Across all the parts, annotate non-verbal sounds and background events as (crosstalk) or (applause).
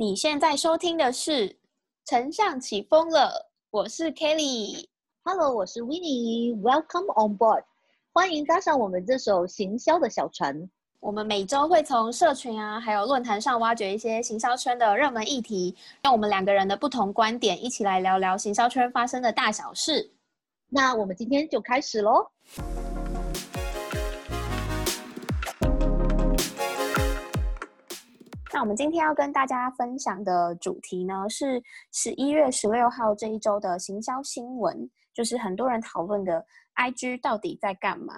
你现在收听的是《丞相起风了》，我是 Kelly。Hello，我是 Winnie。Welcome on board，欢迎搭上我们这艘行销的小船。我们每周会从社群啊，还有论坛上挖掘一些行销圈的热门议题，用我们两个人的不同观点，一起来聊聊行销圈发生的大小事。那我们今天就开始喽。那我们今天要跟大家分享的主题呢，是十一月十六号这一周的行销新闻，就是很多人讨论的 IG 到底在干嘛。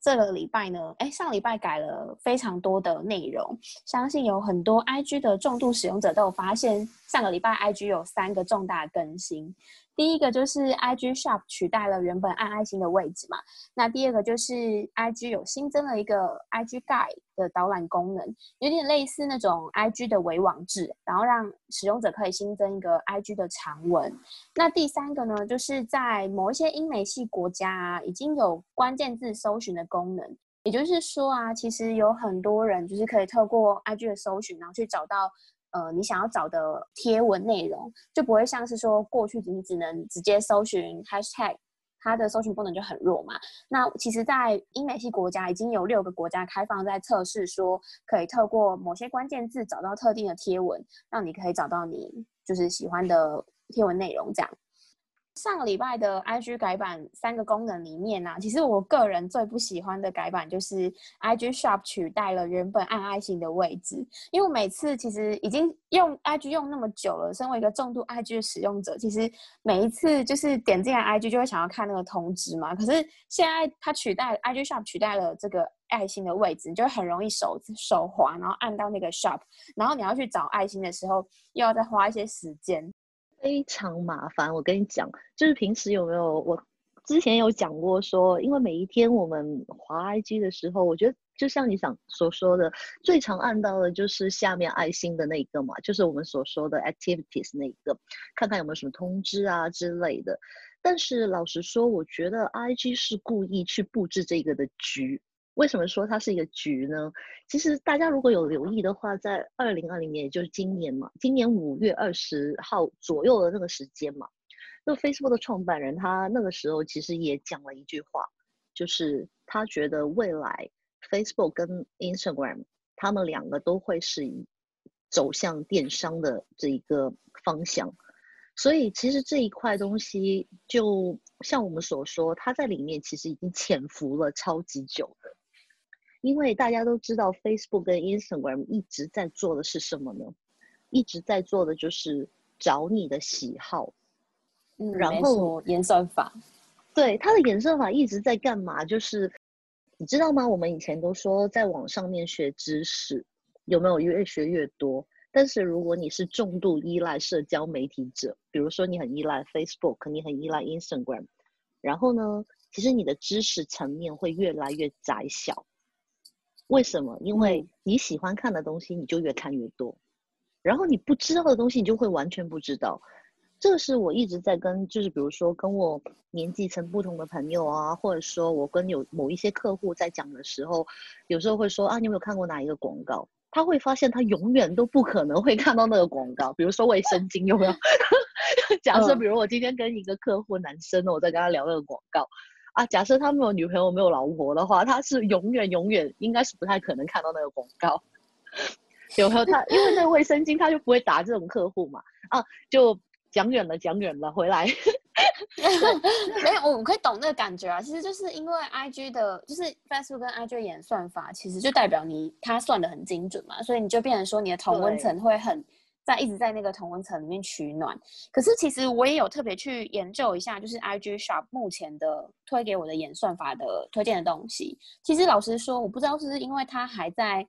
这个礼拜呢，哎，上礼拜改了非常多的内容，相信有很多 IG 的重度使用者都有发现，上个礼拜 IG 有三个重大更新。第一个就是 IG Shop 取代了原本按爱心的位置嘛，那第二个就是 IG 有新增了一个 IG Guide 的导览功能，有点类似那种 IG 的伪网志，然后让使用者可以新增一个 IG 的长文。那第三个呢，就是在某一些英美系国家啊，已经有关键字搜寻的功能，也就是说啊，其实有很多人就是可以透过 IG 的搜寻，然后去找到。呃，你想要找的贴文内容就不会像是说过去你只能直接搜寻 hashtag，它的搜寻功能就很弱嘛。那其实，在英美系国家已经有六个国家开放在测试，说可以透过某些关键字找到特定的贴文，让你可以找到你就是喜欢的贴文内容这样。上个礼拜的 IG 改版三个功能里面呢、啊，其实我个人最不喜欢的改版就是 IG Shop 取代了原本按爱心的位置，因为每次其实已经用 IG 用那么久了，身为一个重度 IG 的使用者，其实每一次就是点进来 IG 就会想要看那个通知嘛。可是现在它取代 IG Shop 取代了这个爱心的位置，你就很容易手手滑，然后按到那个 Shop，然后你要去找爱心的时候，又要再花一些时间。非常麻烦，我跟你讲，就是平时有没有我之前有讲过说，因为每一天我们滑 IG 的时候，我觉得就像你想所说的，最常按到的就是下面爱心的那个嘛，就是我们所说的 activities 那一个，看看有没有什么通知啊之类的。但是老实说，我觉得 IG 是故意去布置这个的局。为什么说它是一个局呢？其实大家如果有留意的话，在二零二零年，也就是今年嘛，今年五月二十号左右的那个时间嘛，那 Facebook 的创办人他那个时候其实也讲了一句话，就是他觉得未来 Facebook 跟 Instagram 他们两个都会是以走向电商的这一个方向。所以其实这一块东西，就像我们所说，它在里面其实已经潜伏了超级久的。因为大家都知道，Facebook 跟 Instagram 一直在做的是什么呢？一直在做的就是找你的喜好，嗯，然后演算法，对它的演算法一直在干嘛？就是你知道吗？我们以前都说在网上面学知识，有没有越学越多？但是如果你是重度依赖社交媒体者，比如说你很依赖 Facebook，你很依赖 Instagram，然后呢，其实你的知识层面会越来越窄小。为什么？因为你喜欢看的东西，你就越看越多，然后你不知道的东西，你就会完全不知道。这是我一直在跟，就是比如说跟我年纪层不同的朋友啊，或者说我跟有某一些客户在讲的时候，有时候会说啊，你有没有看过哪一个广告？他会发现他永远都不可能会看到那个广告，比如说卫生巾有没有？(laughs) 假设比如我今天跟一个客户男生，我在跟他聊那个广告。啊，假设他没有女朋友、没有老婆的话，他是永远、永远应该是不太可能看到那个广告。(laughs) 有没有他？因为那个卫生巾他就不会打这种客户嘛。啊，就讲远了，讲远了，回来。(laughs) 没有，我可以懂那个感觉啊。其实就是因为 IG 的，就是 Facebook 跟 IG 的演算法，其实就代表你它算的很精准嘛，所以你就变成说你的同温层会很。在一直在那个同温层里面取暖，可是其实我也有特别去研究一下，就是 IG Shop 目前的推给我的演算法的推荐的东西。其实老实说，我不知道是不是因为它还在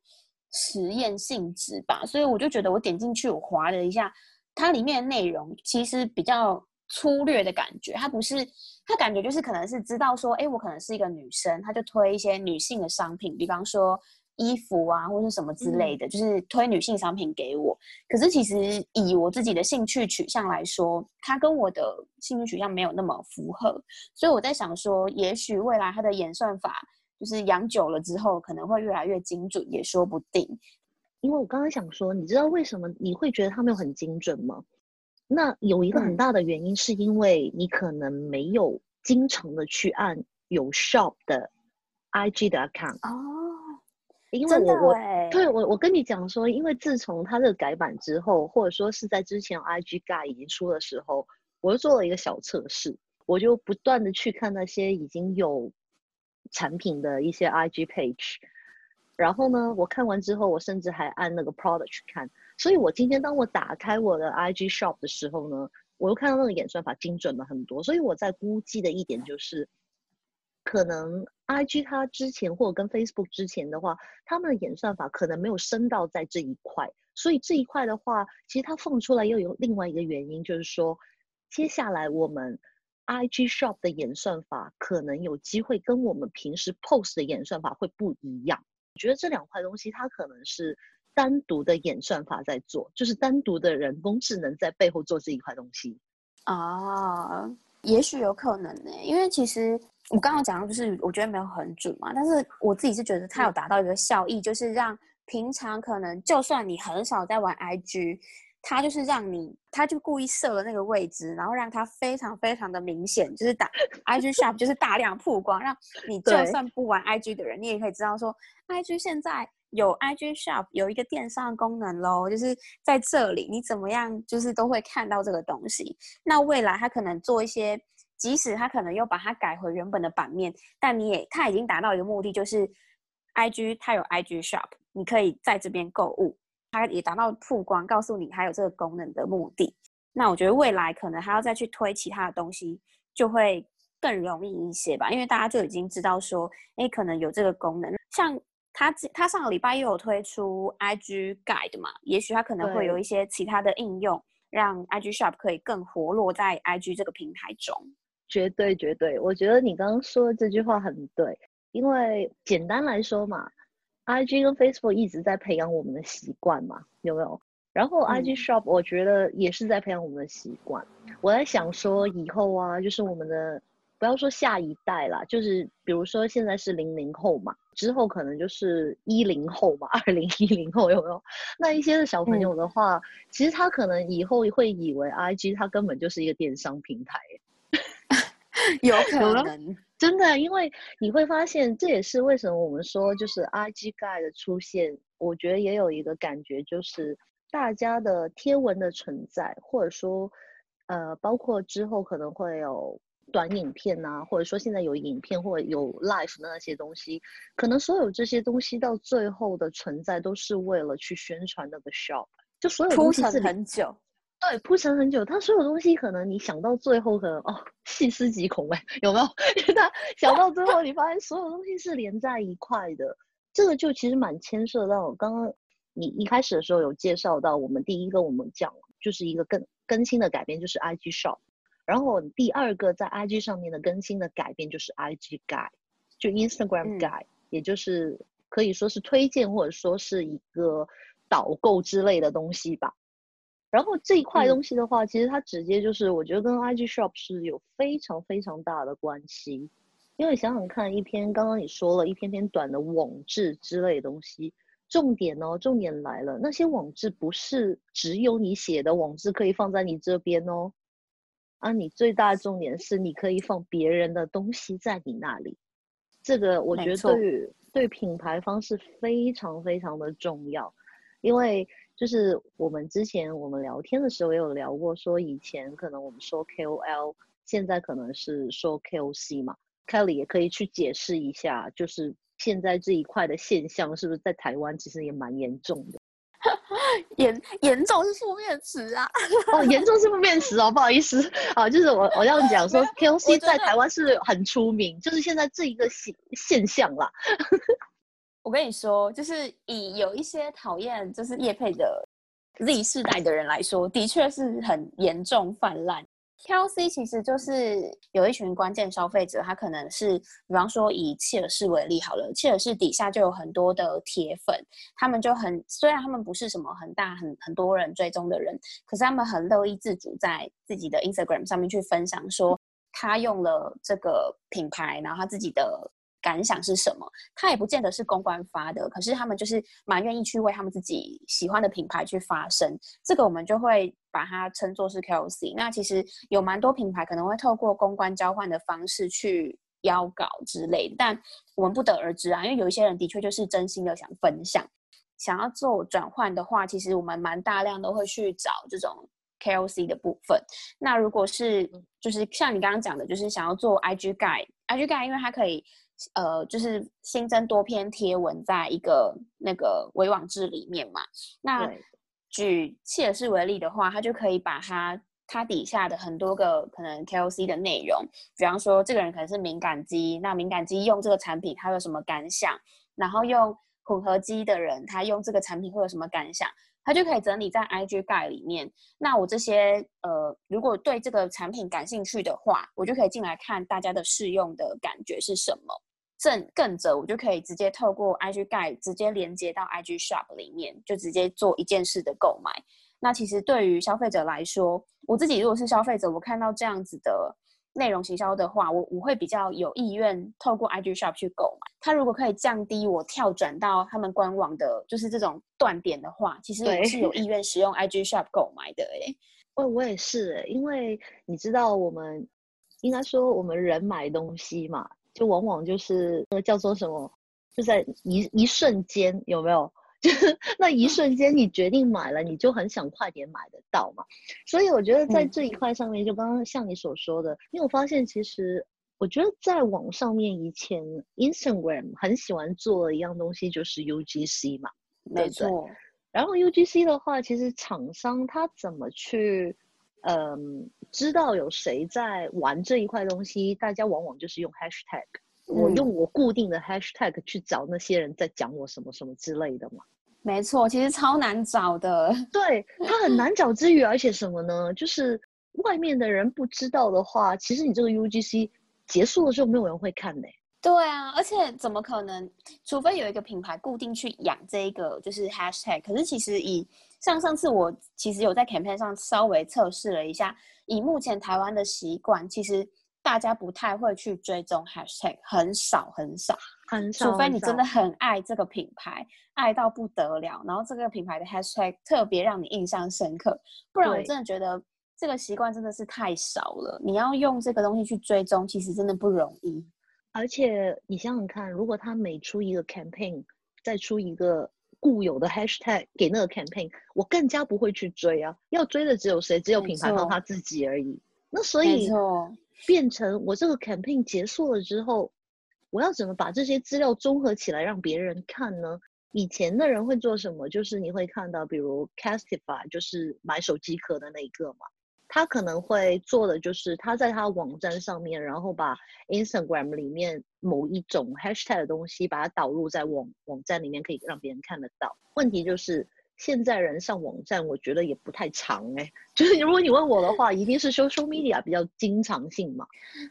实验性质吧，所以我就觉得我点进去，我划了一下，它里面的内容其实比较粗略的感觉，它不是，它感觉就是可能是知道说，哎，我可能是一个女生，他就推一些女性的商品，比方说。衣服啊，或者什么之类的，就是推女性商品给我。可是其实以我自己的兴趣取向来说，它跟我的兴趣取向没有那么符合。所以我在想说，也许未来它的演算法就是养久了之后，可能会越来越精准，也说不定。因为我刚刚想说，你知道为什么你会觉得它没有很精准吗？那有一个很大的原因，是因为你可能没有经常的去按有 shop 的 IG 的 account 哦，因为我我欸对我我跟你讲说，因为自从它这个改版之后，或者说是在之前 IG Guide 已经出的时候，我就做了一个小测试，我就不断的去看那些已经有产品的一些 IG page，然后呢，我看完之后，我甚至还按那个 product 去看。所以我今天当我打开我的 IG shop 的时候呢，我又看到那个演算法精准了很多。所以我在估计的一点就是，可能 IG 它之前或者跟 Facebook 之前的话，他们的演算法可能没有升到在这一块。所以这一块的话，其实它放出来又有另外一个原因，就是说，接下来我们 IG shop 的演算法可能有机会跟我们平时 post 的演算法会不一样。我觉得这两块东西它可能是单独的演算法在做，就是单独的人工智能在背后做这一块东西。啊，也许有可能呢、因为其实我刚刚讲的就是我觉得没有很准嘛，但是我自己是觉得它有达到一个效益，就是让平常可能就算你很少在玩 IG，它就是让你，它就故意设了那个位置，然后让它非常非常的明显，就是打 (laughs) IG shop 就是大量曝光，让你就算不玩 IG 的人，你也可以知道说 IG 现在。有 IG Shop 有一个电商功能喽，就是在这里，你怎么样就是都会看到这个东西。那未来它可能做一些，即使他可能又把它改回原本的版面，但你也他已经达到一个目的，就是 IG 它有 IG Shop，你可以在这边购物，它也达到曝光，告诉你还有这个功能的目的。那我觉得未来可能还要再去推其他的东西，就会更容易一些吧，因为大家就已经知道说，哎，可能有这个功能，像。他他上个礼拜又有推出 IG Guide 嘛，也许他可能会有一些其他的应用，让 IG Shop 可以更活络在 IG 这个平台中。绝对绝对，我觉得你刚刚说的这句话很对，因为简单来说嘛，IG 跟 Facebook 一直在培养我们的习惯嘛，有没有？然后 IG 嗯 Shop 我觉得也是在培养我们的习惯。我在想说以后啊，就是我们的不要说下一代啦，就是比如说现在是零零后嘛，之后可能就是一零后嘛，二零一零后有没有？那一些的小朋友的话，其实他可能以后会以为 IG 它根本就是一个电商平台。有有可能，真的，因为你会发现，这也是为什么我们说，就是 IG Guide 的出现，我觉得也有一个感觉，就是大家的贴文的存在，或者说，呃，包括之后可能会有短影片呐、或者说现在有影片或者有 live 的那些东西，可能所有这些东西到最后的存在，都是为了去宣传那个 shop，就所有铺陈东西是很久。对，铺陈很久，它所有东西可能你想到最后，可能哦，细思极恐哎，有没有？(laughs) 因为它想到最后，你发现所有东西是连在一块的，这个就其实蛮牵涉到刚刚你一开始的时候有介绍到，我们第一个我们讲就是一个更更新的改变，就是 IG Shop，然后第二个在 IG 上面的更新的改变就是 IG Guide，就 Instagram 嗯 Guide，、也就是可以说是推荐或者说是一个导购之类的东西吧。然后这一块嗯。东西的话，其实它直接就是我觉得跟 IG Shop 是有非常非常大的关系。因为想想看，一篇刚刚你说了一篇篇短的网志之类的东西，重点哦，重点来了，那些网志不是只有你写的网志可以放在你这边哦，啊，你最大的重点是你可以放别人的东西在你那里，这个我觉得对于对品牌方是非常非常的重要，因为就是我们之前我们聊天的时候也有聊过，说以前可能我们说 KOL，现在可能是说 KOC 嘛，Kelly 也可以去解释一下，就是现在这一块的现象是不是在台湾其实也蛮严重的。(laughs) 严严重是负面词啊！哦，严重是负面词哦，不好意思啊，就是我我要讲说，KOC 在台湾是很出名，就是现在这一个现现象啦。我跟你说，就是以有一些讨厌就是叶配的 Z 世代的人来说，的确是很严重泛滥。klc 其实就是有一群关键消费者，他可能是，比方说以切尔氏为例好了，切尔氏底下就有很多的铁粉，他们就很虽然他们不是什么很大很很多人追踪的人，可是他们很乐意自主在自己的 Instagram 上面去分享说，他用了这个品牌，然后他自己的感想是什么。他也不见得是公关发的，可是他们就是蛮愿意去为他们自己喜欢的品牌去发声。这个我们就会把它称作是 KOC。那其实有蛮多品牌可能会透过公关交换的方式去邀稿之类的，但我们不得而知啊。因为有一些人的确就是真心的想分享，想要做转换的话，其实我们蛮大量都会去找这种。KOC 的部分，那如果是就是像你刚刚讲的，就是想要做 IG Guide，IG Guide 因为它可以呃就是新增多篇贴文在一个那个微网志里面嘛。那举切尔氏为例的话，他就可以把它它底下的很多个可能 KOC 的内容，比方说这个人可能是敏感肌，那敏感肌用这个产品他有什么感想，然后用混合肌的人他用这个产品会有什么感想。它就可以整理在 IG Guide 里面。那我这些呃，如果对这个产品感兴趣的话，我就可以进来看大家的试用的感觉是什么。正更者，我就可以直接透过 IG Guide 直接连接到 IG Shop 里面，就直接做一件事的购买。那其实对于消费者来说，我自己如果是消费者，我看到这样子的。内容行销的话，我我会比较有意愿透过 IG Shop 去购买。它如果可以降低我跳转到他们官网的，就是这种断点的话，其实我是有意愿使用 IG Shop 购买的。哎，我我也是，因为你知道，我们应该说我们人买东西嘛，就往往就是那个叫做什么，就在一一瞬间，有没有？(laughs) 就是那一瞬间，你决定买了，你就很想快点买得到嘛。所以我觉得在这一块上面，就刚刚像你所说的，因为我发现其实，我觉得在网上面以前，Instagram 很喜欢做的一样东西，就是 UGC 嘛，没错。然后 UGC 的话，其实厂商他怎么去，嗯，知道有谁在玩这一块东西，大家往往就是用 Hashtag。我用我固定的 hashtag 去找那些人在讲我什么什么之类的嘛？没错，其实超难找的。(laughs) 对，它很难找之余，而且什么呢？就是外面的人不知道的话，其实你这个 UGC 结束了之后，没有人会看的。对啊，而且怎么可能？除非有一个品牌固定去养这一个就是 hashtag。可是其实以像上次我其实有在 campaign 上稍微测试了一下，以目前台湾的习惯，其实。大家不太会去追踪 hashtag，很少很少，很少。除非你真的很爱这个品牌，爱到不得了，然后这个品牌的 hashtag 特别让你印象深刻，不然我真的觉得这个习惯真的是太少了。你要用这个东西去追踪，其实真的不容易。而且你想想看，如果他每出一个 campaign，再出一个固有的 hashtag 给那个 campaign，我更加不会去追啊。要追的只有谁？只有品牌方他自己而已。那所以。变成我这个 campaign 结束了之后，我要怎么把这些资料综合起来让别人看呢？以前的人会做什么？就是你会看到，比如 Castify，就是买手机壳的那一个嘛，他可能会做的就是他在他网站上面，然后把 Instagram 里面某一种 hashtag 的东西把它导入在网网站里面，可以让别人看得到。问题就是。现在人上网站，我觉得也不太长哎。就是如果你问我的话，一定是 social media 比较经常性嘛。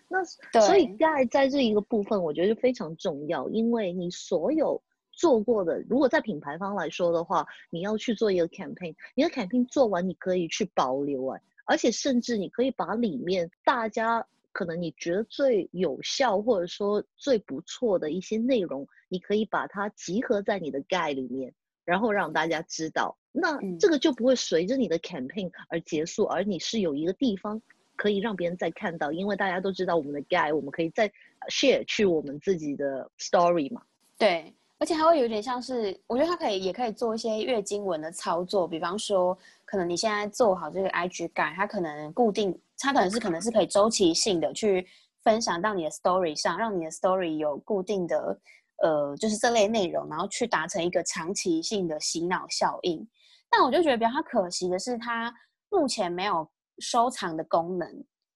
那所以在在这一个部分，我觉得非常重要，因为你所有做过的，如果在品牌方来说的话，你要去做一个 campaign，你的 campaign 做完，你可以去保留哎，而且甚至你可以把里面大家可能你觉得最有效或者说最不错的一些内容，你可以把它集合在你的 guide 里面。然后让大家知道，那这个就不会随着你的 campaign 而结束，而你是有一个地方可以让别人再看到，因为大家都知道我们的 guy，我们可以再 share 去我们自己的 story 嘛。对，而且还会有点像是，我觉得它可以也可以做一些月经文的操作，比方说，可能你现在做好这个 IG guy，它可能固定，它可能是可能是可以周期性的去分享到你的 story 上，让你的 story 有固定的。呃，就是这类内容，然后去达成一个长期性的洗脑效应。但我就觉得比较可惜的是，它目前没有收藏的功能，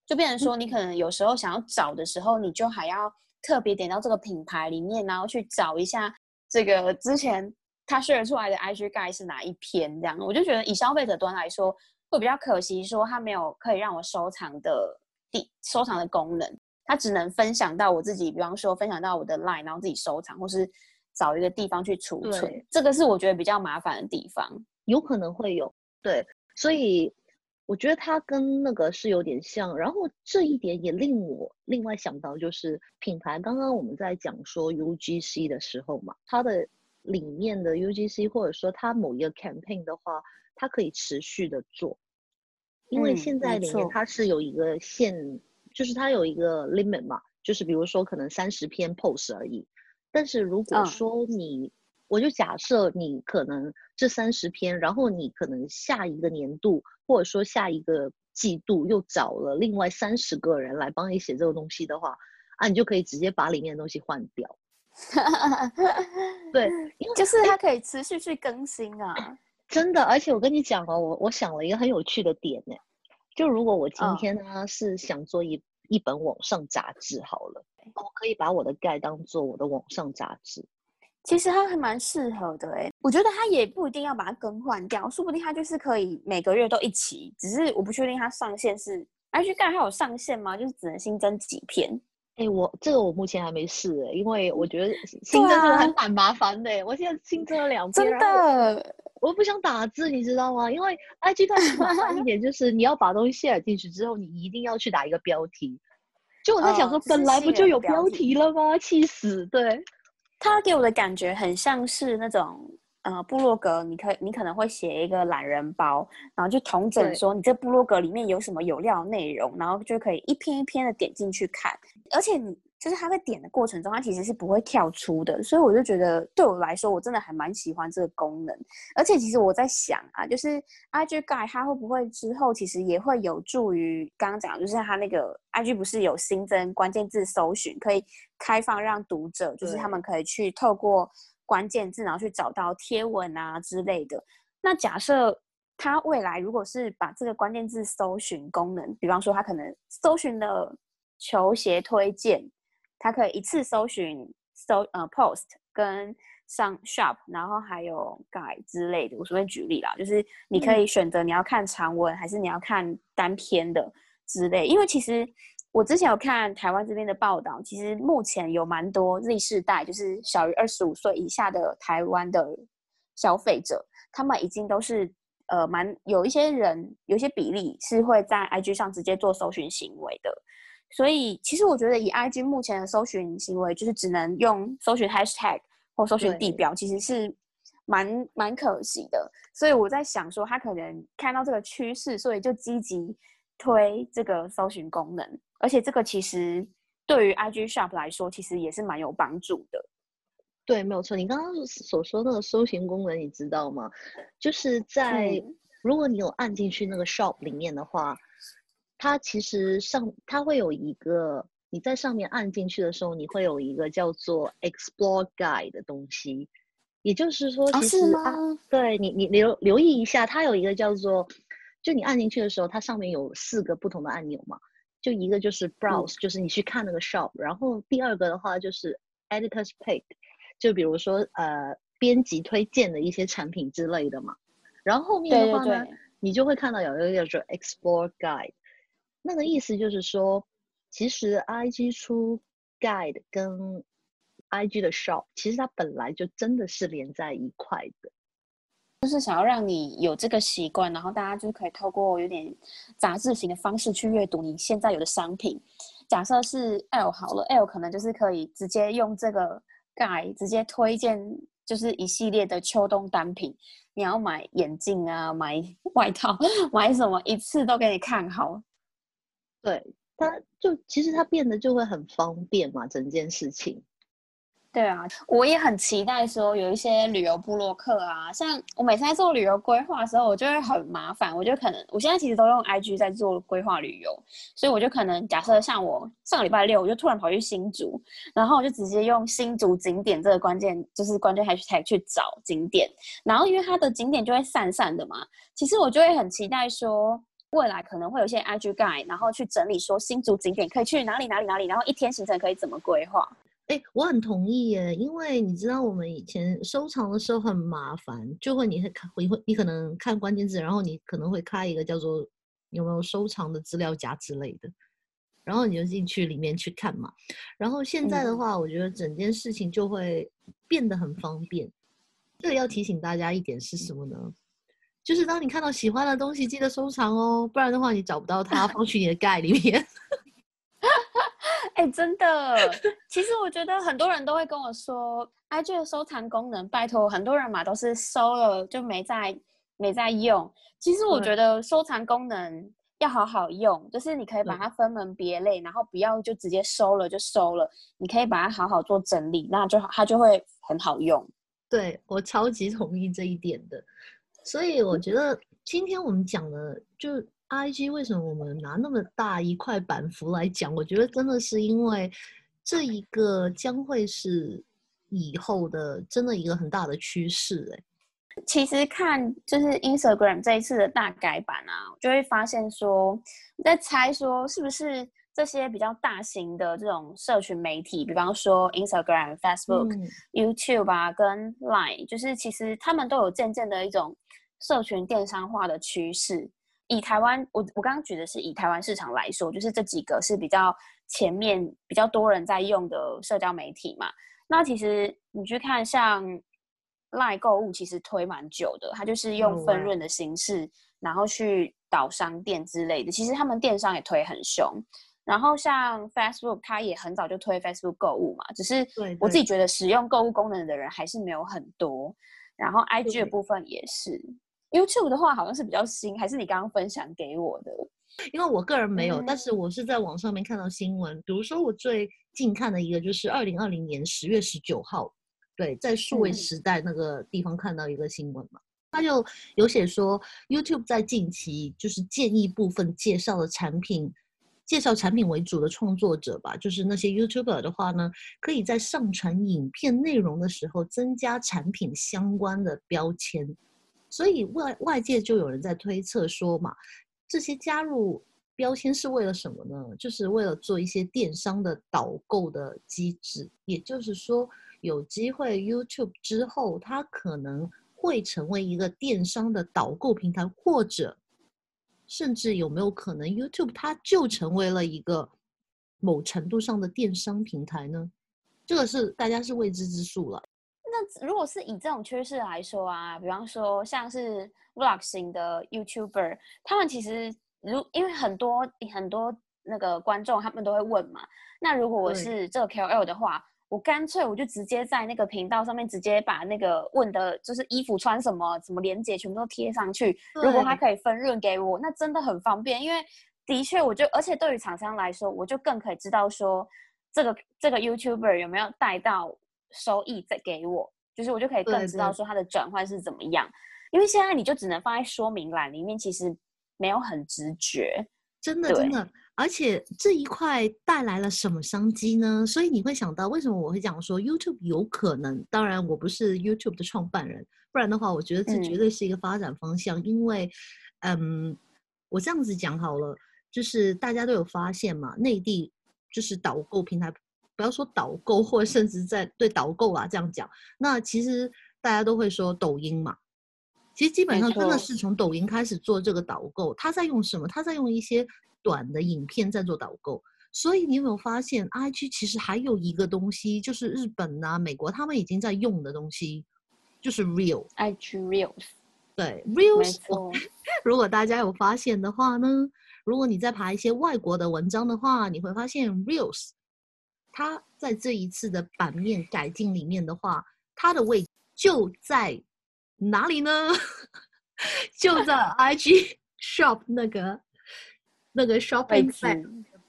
就变成说，你可能有时候想要找的时候，你就还要特别点到这个品牌里面，然后去找一下这个之前他 share 出来的 IG guide 是哪一篇这样。我就觉得以消费者端来说，会比较可惜，说他没有可以让我收藏的地收藏的功能。他只能分享到我自己，比方说分享到我的 line，然后自己收藏，或是找一个地方去储存。这个是我觉得比较麻烦的地方。有可能会有对，所以我觉得它跟那个是有点像，然后这一点也令我另外想到，就是品牌刚刚我们在讲说 UGC 的时候嘛，它的里面的 UGC 或者说它某一个 campaign 的话，它可以持续的做，因为现在里面它是有一个限，就是它有一个 limit 嘛，就是比如说可能三十篇 post 而已，但是如果说你，我就假设你可能这三十篇，然后你可能下一个年度。或者说下一个季度又找了另外三十个人来帮你写这个东西的话，啊，你就可以直接把里面的东西换掉。(laughs) 对，就是它可以持续去更新啊。(coughs) 真的，而且我跟你讲哦，我我想了一个很有趣的点呢，就如果我今天呢是想做一一本网上杂志好了，我可以把我的盖当做我的网上杂志。其实它还蛮适合的哎，我觉得它也不一定要把它更换掉，说不定它就是可以每个月都一起，只是我不确定它上线是 IG 盖它有上线吗？就是只能新增几篇？哎，我这个我目前还没试哎，因为我觉得新增这个还蛮麻烦的。我现在新增了两篇，真的，我不想打字，你知道吗？因为 IG 它麻烦一点，就是你要把东西卸进去之后，你一定要去打一个标题。就我在想说，本来不就有标题了吗？气死！对。他给我的感觉很像是那种，呃，部落格，你可你可能会写一个懒人包，然后就同整说你这部落格里面有什么有料内容，然后就可以一篇一篇的点进去看，而且你。就是他在点的过程中，他其实是不会跳出的，所以我就觉得对我来说，我真的还蛮喜欢这个功能。而且其实我在想啊，就是 IG Guide 它会不会之后其实也会有助于刚刚讲，就是它那个 IG 不是有新增关键字搜寻，可以开放让读者，就是他们可以去透过关键字，然后去找到贴文啊之类的。那假设它未来如果是把这个关键字搜寻功能，比方说它可能搜寻了球鞋推荐。它可以一次搜寻搜呃 post 跟上 shop，然后还有 guide 之类的。我随便举例啦，就是你可以选择你要看长文还是你要看单篇的之类。因为其实我之前有看台湾这边的报道，其实目前有蛮多 Z 世代，就是小于二十五岁以下的台湾的消费者，他们已经都是呃蛮有一些人有一些比例是会在 IG 上直接做搜寻行为的。所以，其实我觉得以 IG 目前的搜寻行为，就是只能用搜寻 Hashtag 或搜寻地标，其实是蛮蛮可惜的。所以我在想说，他可能看到这个趋势，所以就积极推这个搜寻功能。而且这个其实对于 IG Shop 来说，其实也是蛮有帮助的。对，没有错。你刚刚所说那个搜寻功能，你知道吗？就是在如果你有按进去那个 Shop 里面的话。它其实上，它会有一个，你在上面按进去的时候，你会有一个叫做 Explore Guide 的东西，也就是说，其实啊，对你，你留留意一下，它有一个叫做，就你按进去的时候，它上面有四个不同的按钮嘛，就一个就是 Browse，就是你去看那个 Shop，然后第二个的话就是 Editor's Pick，就比如说呃编辑推荐的一些产品之类的嘛，然后后面的话呢，你就会看到有一个叫做 Explore Guide。那个意思就是说，其实 I G 出 Guide 跟 I G 的 Shop，其实它本来就真的是连在一块的，就是想要让你有这个习惯，然后大家就可以透过有点杂志型的方式去阅读你现在有的商品。假设是 L 好了，L 可能就是可以直接用这个 Guide 直接推荐，就是一系列的秋冬单品。你要买眼镜啊，买外套，(laughs) 买什么一次都给你看好。对，它就其实它变得就会很方便嘛，整件事情。对啊，我也很期待说有一些旅游部落客啊，像我每次在做旅游规划的时候，我就会很麻烦，我就可能我现在其实都用 IG 在做规划旅游，所以我就可能假设像我上个礼拜六，我就突然跑去新竹，然后我就直接用新竹景点这个关键就是关键还去才去找景点，然后因为它的景点就会散散的嘛，其实我就会很期待说。未来可能会有些 IG Guide，然后去整理说新竹景点可以去哪里哪里哪里，然后一天行程可以怎么规划？哎，我很同意耶，因为你知道我们以前收藏的时候很麻烦，就会你会看，你会你可能看关键字，然后你可能会开一个叫做有没有收藏的资料夹之类的，然后你就进去里面去看嘛。然后现在的话，我觉得整件事情就会变得很方便。这个要提醒大家一点是什么呢？就是当你看到喜欢的东西，记得收藏哦，不然的话你找不到它，放去你的盖里面。(laughs) 哎，真的，其实我觉得很多人都会跟我说，IG 的收藏功能，拜托，很多人嘛都是收了就没在没在用。其实我觉得收藏功能要好好用，就是你可以把它分门别类，然后不要就直接收了就收了，你可以把它好好做整理，那就它就会很好用。对我超级同意这一点的，所以我觉得今天我们讲的就。I G 为什么我们拿那么大一块板幅来讲？我觉得真的是因为这一个将会是以后的真的一个很大的趋势。哎，其实看就是 Instagram 这一次的大改版啊，就会发现说，在猜说是不是这些比较大型的这种社群媒体，比方说 Instagram、Facebook、YouTube 啊，跟 Line，就是其实他们都有渐渐的一种社群电商化的趋势。以台湾，我我刚刚举的是以台湾市场来说，就是这几个是比较前面比较多人在用的社交媒体嘛。那其实你去看像 Line 购物，其实推蛮久的，它就是用分润的形式，然后去导商店之类的。其实他们电商也推很凶。然后像 Facebook，它也很早就推 Facebook 购物嘛，只是我自己觉得使用购物功能的人还是没有很多。然后 IG 的部分也是。YouTube 的话好像是比较新，还是你刚刚分享给我的？因为我个人没有，但是我是在网上面看到新闻。比如说我最近看的一个就是二零二零年十月十九号，对，在数位时代那个地方看到一个新闻嘛，他就有写说 YouTube 在近期就是建议部分介绍的产品，介绍产品为主的创作者吧，就是那些 YouTuber 的话呢，可以在上传影片内容的时候增加产品相关的标签。所以外外界就有人在推测说嘛，这些加入标签是为了什么呢？就是为了做一些电商的导购的机制。也就是说，有机会 YouTube 之后，它可能会成为一个电商的导购平台，或者甚至有没有可能 YouTube 它就成为了一个某程度上的电商平台呢？这个是大家是未知之数了。那如果是以这种趋势来说啊，比方说像是 vlog 型的 YouTuber，他们其实如因为很多很多那个观众他们都会问嘛，那如果我是这个 KOL 的话，我干脆我就直接在那个频道上面直接把那个问的就是衣服穿什么、什么链接全部都贴上去。如果他可以分润给我，那真的很方便。因为的确，我就而且对于厂商来说，我就更可以知道说这个这个 YouTuber 有没有带到。收益再给我，就是我就可以更知道说它的转换是怎么样。因为现在你就只能放在说明栏里面，其实没有很直觉。真的真的，而且这一块带来了什么商机呢？所以你会想到为什么我会讲说 YouTube 有可能？当然我不是 YouTube 的创办人，不然的话，我觉得这绝对是一个发展方向。因为，嗯，我这样子讲好了，就是大家都有发现嘛，内地就是导购平台。不要说导购，或甚至在对导购啊这样讲，那其实大家都会说抖音嘛。其实基本上真的是从抖音开始做这个导购，他在用什么？他在用一些短的影片在做导购。所以你有没有发现，IG 其实还有一个东西，就是日本啊、美国他们已经在用的东西，就是 Real。IG Reels。对，Reels。(laughs) 如果大家有发现的话呢，如果你在爬一些外国的文章的话，你会发现 Reels。它在这一次的版面改进里面的话，它的位置就在哪里呢？(laughs) 就在 IG (laughs) Shop 那个那个 Shopping 在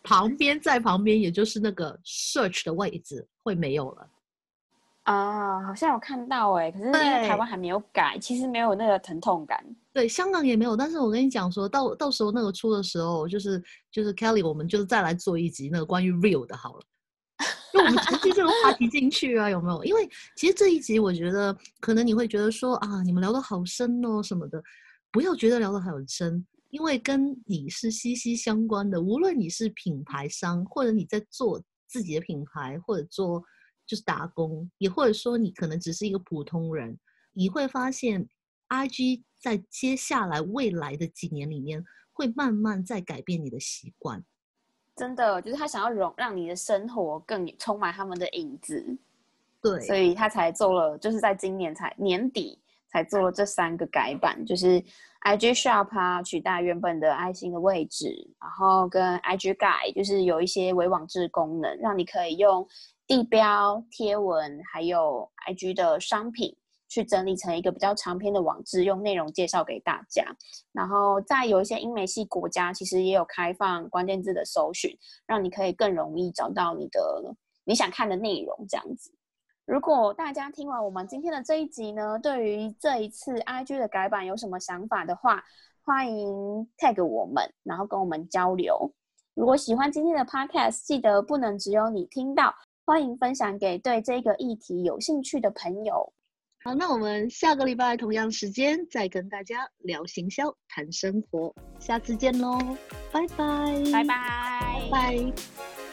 旁边，在旁边，也就是那个 Search 的位置会没有了。啊，好像有看到哎，可是因为台湾还没有改，其实没有那个疼痛感。对，香港也没有。但是我跟你讲，说到到时候那个出的时候，就是就是 Kelly，我们就是再来做一集那个关于 Real 的好了。就我们直接这个话题进去啊，有没有？因为其实这一集我觉得可能你会觉得说啊，你们聊的好深哦什么的，不要觉得聊的很深，因为跟你是息息相关的。无论你是品牌商，或者你在做自己的品牌，或者做就是打工，也或者说你可能只是一个普通人，你会发现，IG 在接下来未来的几年里面，会慢慢在改变你的习惯。真的就是他想要融让你的生活更充满他们的影子，对，所以他才做了，就是在今年才年底才做了这三个改版，就是 IG Shop 啊，取代原本的爱心的位置，然后跟 IG Guide 就是有一些微网志功能，让你可以用地标、贴文还有 IG 的商品去整理成一个比较长篇的网志，用内容介绍给大家。然后在有一些英美系国家，其实也有开放关键字的搜寻，让你可以更容易找到你的你想看的内容，这样子。如果大家听完我们今天的这一集呢，对于这一次 IG 的改版有什么想法的话，欢迎 tag 我们，然后跟我们交流。如果喜欢今天的 Podcast，记得不能只有你听到，欢迎分享给对这个议题有兴趣的朋友。好，那我们下个礼拜同样时间再跟大家聊行销、谈生活，下次见喽，拜拜，拜拜，拜。